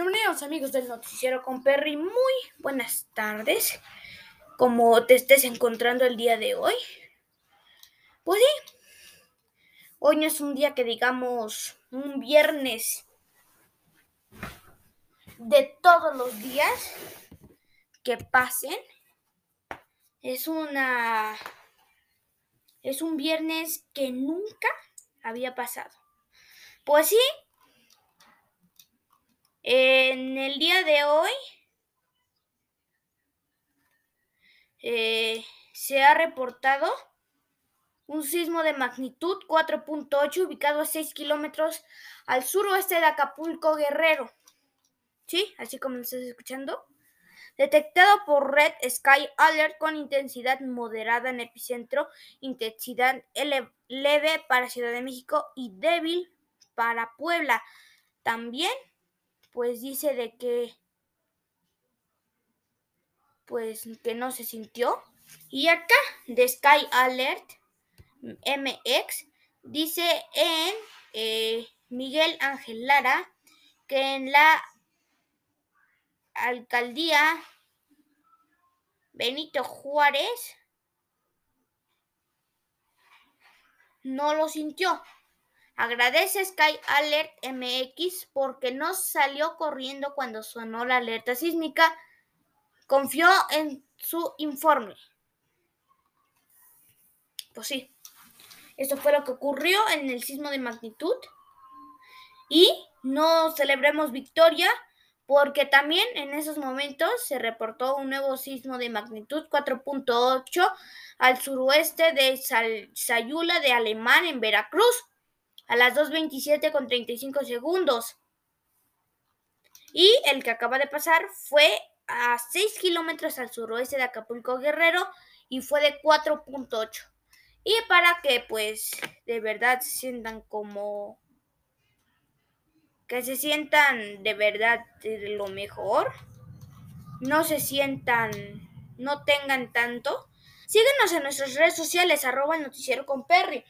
Bienvenidos amigos del noticiero con Perry, muy buenas tardes. Como te estés encontrando el día de hoy. Pues sí, hoy no es un día que digamos un viernes de todos los días que pasen. Es una es un viernes que nunca había pasado. Pues sí, en el día de hoy eh, se ha reportado un sismo de magnitud 4.8 ubicado a 6 kilómetros al suroeste de Acapulco Guerrero. ¿Sí? Así como lo estás escuchando. Detectado por Red Sky Alert con intensidad moderada en epicentro, intensidad leve para Ciudad de México y débil para Puebla. También pues dice de que pues que no se sintió. Y acá de Sky Alert MX dice en eh, Miguel Ángel Lara que en la alcaldía Benito Juárez no lo sintió. Agradece Sky Alert MX porque no salió corriendo cuando sonó la alerta sísmica. Confió en su informe. Pues sí, esto fue lo que ocurrió en el sismo de magnitud. Y no celebremos victoria porque también en esos momentos se reportó un nuevo sismo de magnitud 4.8 al suroeste de Sayula de Alemán en Veracruz a las 2.27 con 35 segundos. Y el que acaba de pasar fue a 6 kilómetros al suroeste de Acapulco Guerrero y fue de 4.8. Y para que pues de verdad se sientan como... que se sientan de verdad de lo mejor. No se sientan, no tengan tanto. Síguenos en nuestras redes sociales, arroba el noticiero con Perry.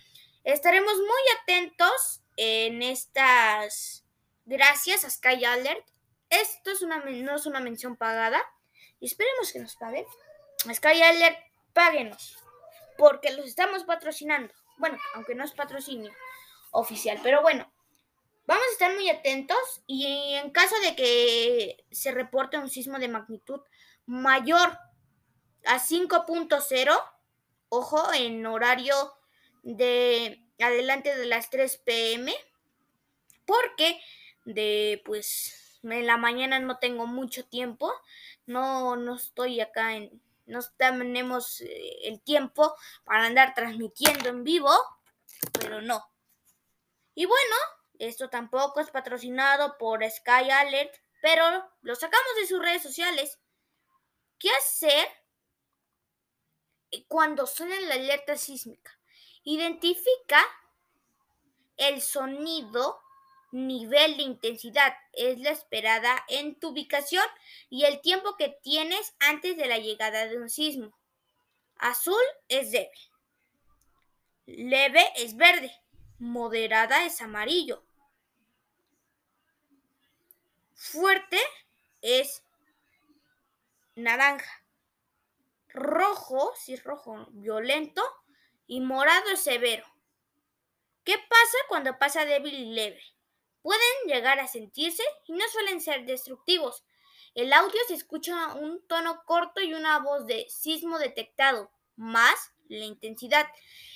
Estaremos muy atentos en estas. Gracias a Sky Alert. Esto es una, no es una mención pagada. Y esperemos que nos paguen. Sky Alert, páguenos. Porque los estamos patrocinando. Bueno, aunque no es patrocinio oficial. Pero bueno, vamos a estar muy atentos. Y en caso de que se reporte un sismo de magnitud mayor a 5.0, ojo, en horario de adelante de las 3 pm porque de pues en la mañana no tengo mucho tiempo, no, no estoy acá en, no tenemos eh, el tiempo para andar transmitiendo en vivo, pero no. Y bueno, esto tampoco es patrocinado por Sky Alert, pero lo sacamos de sus redes sociales. ¿Qué hacer cuando suena la alerta sísmica? Identifica el sonido, nivel de intensidad, es la esperada en tu ubicación y el tiempo que tienes antes de la llegada de un sismo. Azul es débil. Leve es verde. Moderada es amarillo. Fuerte es naranja. Rojo, si es rojo, violento, y morado severo. ¿Qué pasa cuando pasa débil y leve? Pueden llegar a sentirse y no suelen ser destructivos. El audio se escucha un tono corto y una voz de sismo detectado, más la intensidad.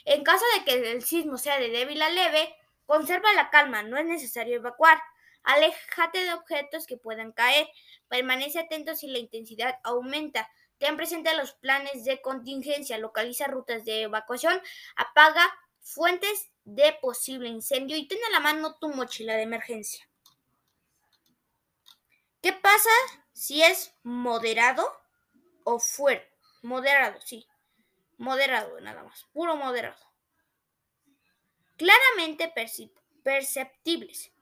En caso de que el sismo sea de débil a leve, conserva la calma, no es necesario evacuar. Aléjate de objetos que puedan caer. Permanece atento si la intensidad aumenta. Ten presente los planes de contingencia, localiza rutas de evacuación, apaga fuentes de posible incendio y ten a la mano tu mochila de emergencia. ¿Qué pasa si es moderado o fuerte? Moderado, sí. Moderado nada más, puro moderado. Claramente perceptibles.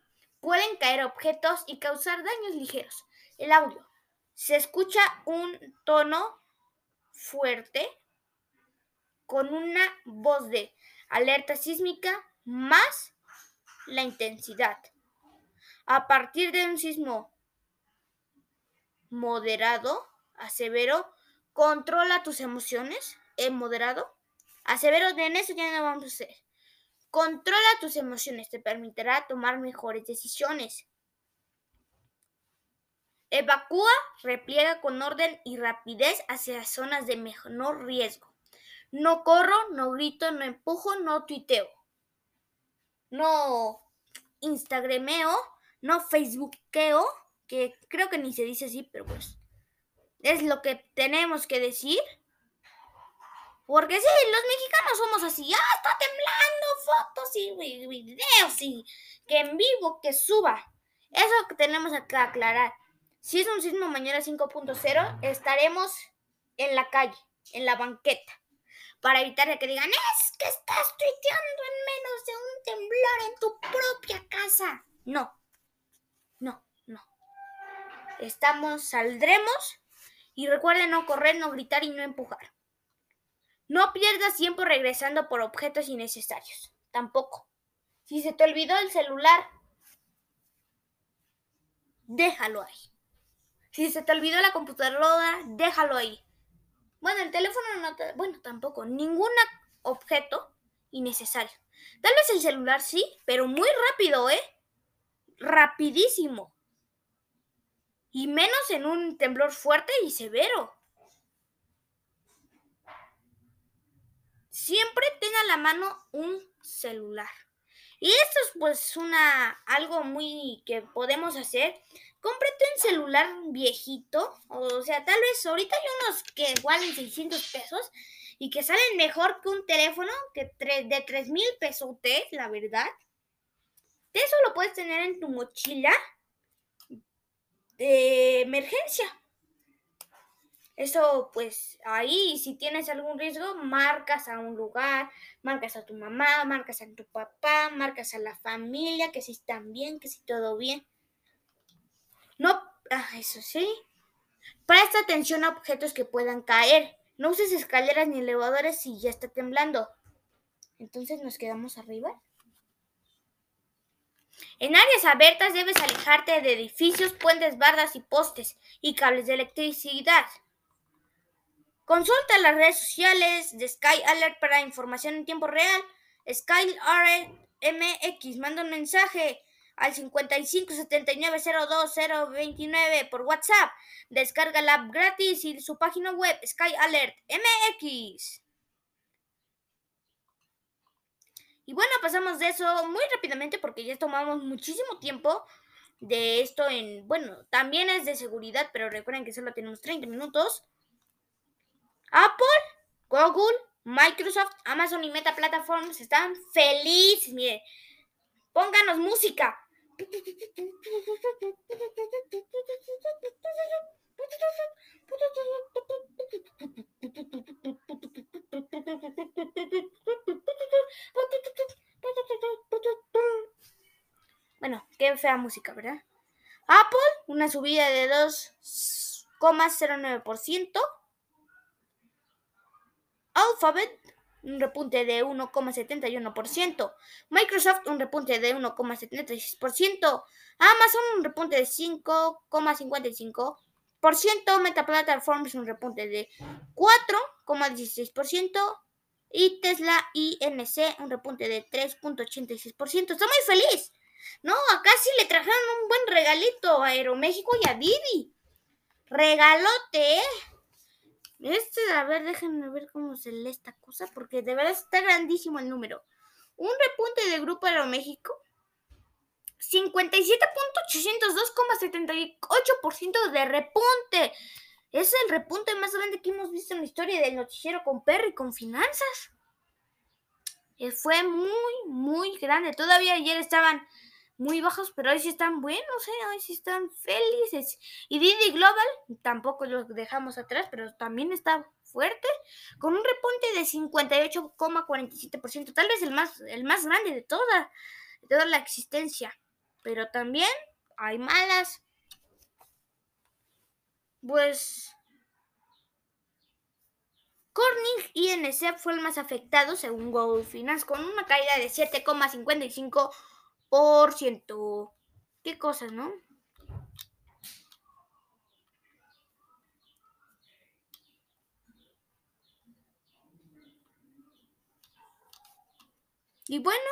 Pueden caer objetos y causar daños ligeros. El audio se escucha un tono fuerte con una voz de alerta sísmica más la intensidad. A partir de un sismo moderado a severo, controla tus emociones, en moderado, a severo, en eso ya no vamos a hacer. Controla tus emociones, te permitirá tomar mejores decisiones. Evacúa, repliega con orden y rapidez hacia zonas de menor riesgo. No corro, no grito, no empujo, no tuiteo. No instagrameo, no facebookeo, que creo que ni se dice así, pero pues es lo que tenemos que decir. Porque sí, los mexicanos somos así, ya está temblando, fotos y videos y que en vivo, que suba. Eso que tenemos que aclarar. Si es un sismo mañana 5.0, estaremos en la calle, en la banqueta, para evitar que digan, es que estás tuiteando en menos de un temblor en tu propia casa. No, no, no. Estamos, saldremos y recuerden no correr, no gritar y no empujar. No pierdas tiempo regresando por objetos innecesarios. Tampoco. Si se te olvidó el celular, déjalo ahí. Si se te olvidó la computadora, déjalo ahí. Bueno, el teléfono no te... Bueno, tampoco. Ningún objeto innecesario. Tal vez el celular sí, pero muy rápido, ¿eh? Rapidísimo. Y menos en un temblor fuerte y severo. siempre tenga a la mano un celular. Y esto es pues una algo muy que podemos hacer. Cómprate un celular viejito, o sea, tal vez ahorita hay unos que valen 600 pesos y que salen mejor que un teléfono que de 3 mil pesos, la verdad. Eso lo puedes tener en tu mochila de emergencia. Eso, pues ahí, si tienes algún riesgo, marcas a un lugar, marcas a tu mamá, marcas a tu papá, marcas a la familia, que si están bien, que si todo bien. No, ah, eso sí. Presta atención a objetos que puedan caer. No uses escaleras ni elevadores si ya está temblando. Entonces nos quedamos arriba. En áreas abiertas debes alejarte de edificios, puentes, bardas y postes y cables de electricidad. Consulta las redes sociales de Sky Alert para información en tiempo real. Sky Alert MX, manda un mensaje al 55 79 por WhatsApp. Descarga la app gratis y su página web Sky Alert MX. Y bueno, pasamos de eso muy rápidamente porque ya tomamos muchísimo tiempo de esto en, bueno, también es de seguridad, pero recuerden que solo tenemos 30 minutos. Apple, Google, Microsoft, Amazon y Meta Platforms están felices. Mire, pónganos música. Bueno, qué fea música, ¿verdad? Apple, una subida de 2,09%. Alphabet, un repunte de 1,71%. Microsoft, un repunte de 1,76%. Amazon, un repunte de 5,55%. Meta Platforms, un repunte de 4,16%. Y Tesla INC, un repunte de 3,86%. Estoy muy feliz. No, acá sí le trajeron un buen regalito a Aeroméxico y a Didi. Regalote, ¿eh? Este, a ver, déjenme ver cómo se lee esta cosa, porque de verdad está grandísimo el número. Un repunte de Grupo Aeroméxico. 57.802,78% de repunte. Es el repunte más grande que hemos visto en la historia del noticiero con Perry con finanzas. Eh, fue muy, muy grande. Todavía ayer estaban muy bajos, pero hoy sí están buenos, ¿eh? hoy sí están felices. Y Didi Global, tampoco lo dejamos atrás, pero también está fuerte, con un repunte de 58,47%, tal vez el más, el más grande de toda, toda la existencia. Pero también hay malas. Pues Corning INC fue el más afectado según Google Finance con una caída de 7,55% por ciento. ¿Qué cosas, no? Y bueno,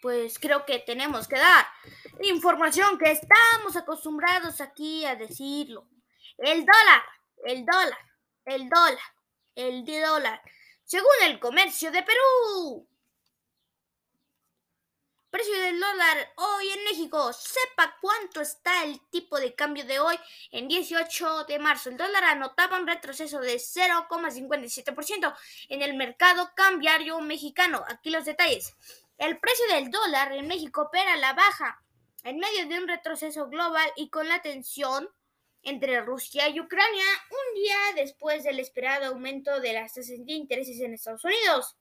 pues creo que tenemos que dar información que estamos acostumbrados aquí a decirlo. El dólar, el dólar, el dólar, el dólar según el comercio de Perú. Precio del dólar hoy en México. Sepa cuánto está el tipo de cambio de hoy en 18 de marzo. El dólar anotaba un retroceso de 0,57% en el mercado cambiario mexicano. Aquí los detalles. El precio del dólar en México opera a la baja en medio de un retroceso global y con la tensión entre Rusia y Ucrania un día después del esperado aumento de las tasas de intereses en Estados Unidos.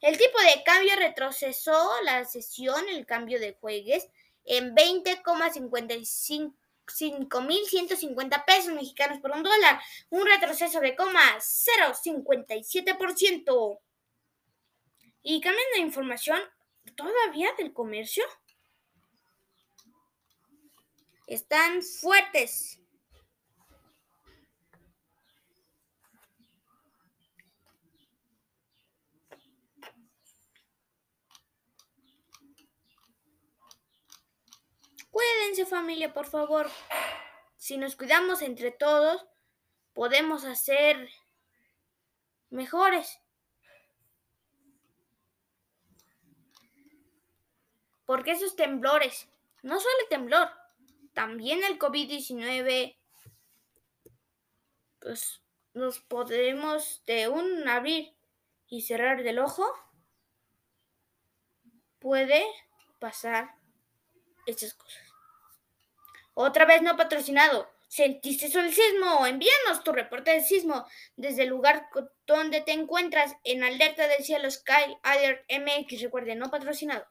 El tipo de cambio retrocesó la sesión, el cambio de juegues, en 20,55.150 pesos mexicanos por un dólar, un retroceso de 0,057%. Y cambiando de información, todavía del comercio, están fuertes. Cuídense familia, por favor. Si nos cuidamos entre todos, podemos hacer mejores. Porque esos temblores, no solo temblor, también el COVID-19, pues nos podemos de un abrir y cerrar del ojo, puede pasar estas cosas. Otra vez no patrocinado. ¿Sentiste el sismo? Envíanos tu reporte de sismo desde el lugar donde te encuentras en Alerta del Cielo Sky Alert MX. Recuerde, no patrocinado.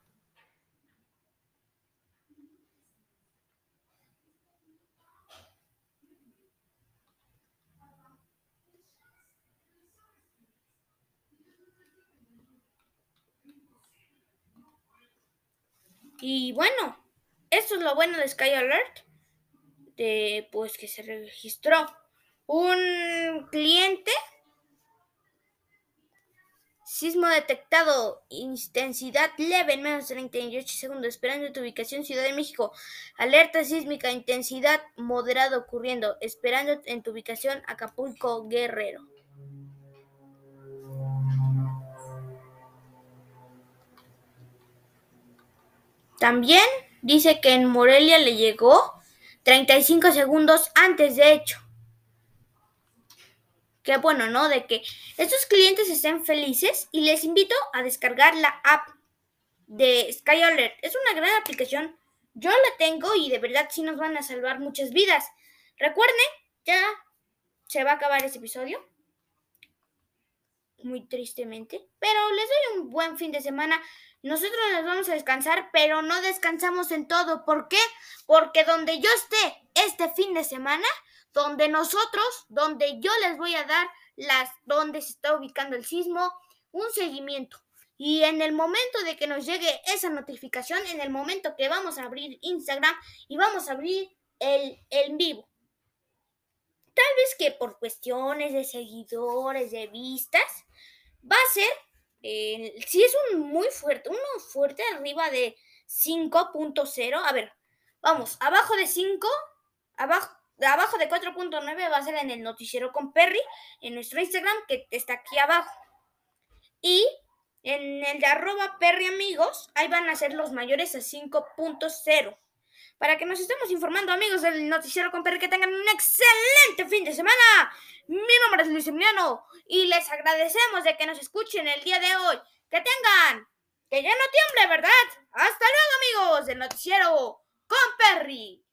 Y bueno, esto es lo bueno de Sky Alert, de pues que se registró un cliente Sismo detectado, intensidad leve en menos de 38 segundos, esperando tu ubicación Ciudad de México. Alerta sísmica, intensidad moderada ocurriendo, esperando en tu ubicación Acapulco Guerrero. También dice que en Morelia le llegó 35 segundos antes de hecho. Qué bueno, ¿no? De que estos clientes estén felices y les invito a descargar la app de Sky Alert. Es una gran aplicación. Yo la tengo y de verdad sí nos van a salvar muchas vidas. Recuerden, ya se va a acabar este episodio muy tristemente, pero les doy un buen fin de semana. Nosotros nos vamos a descansar, pero no descansamos en todo. ¿Por qué? Porque donde yo esté este fin de semana, donde nosotros, donde yo les voy a dar las donde se está ubicando el sismo, un seguimiento. Y en el momento de que nos llegue esa notificación, en el momento que vamos a abrir Instagram y vamos a abrir el en vivo. Tal vez que por cuestiones de seguidores, de vistas, va a ser, eh, si es un muy fuerte, uno fuerte arriba de 5.0, a ver, vamos, abajo de 5, abajo, abajo de 4.9 va a ser en el noticiero con Perry, en nuestro Instagram, que está aquí abajo. Y en el de arroba Perry amigos, ahí van a ser los mayores a 5.0 para que nos estemos informando, amigos del Noticiero con Perry, que tengan un excelente fin de semana. Mi nombre es Luis Emiliano y les agradecemos de que nos escuchen el día de hoy. Que tengan, que ya no tiemble, ¿verdad? Hasta luego, amigos del Noticiero con Perry.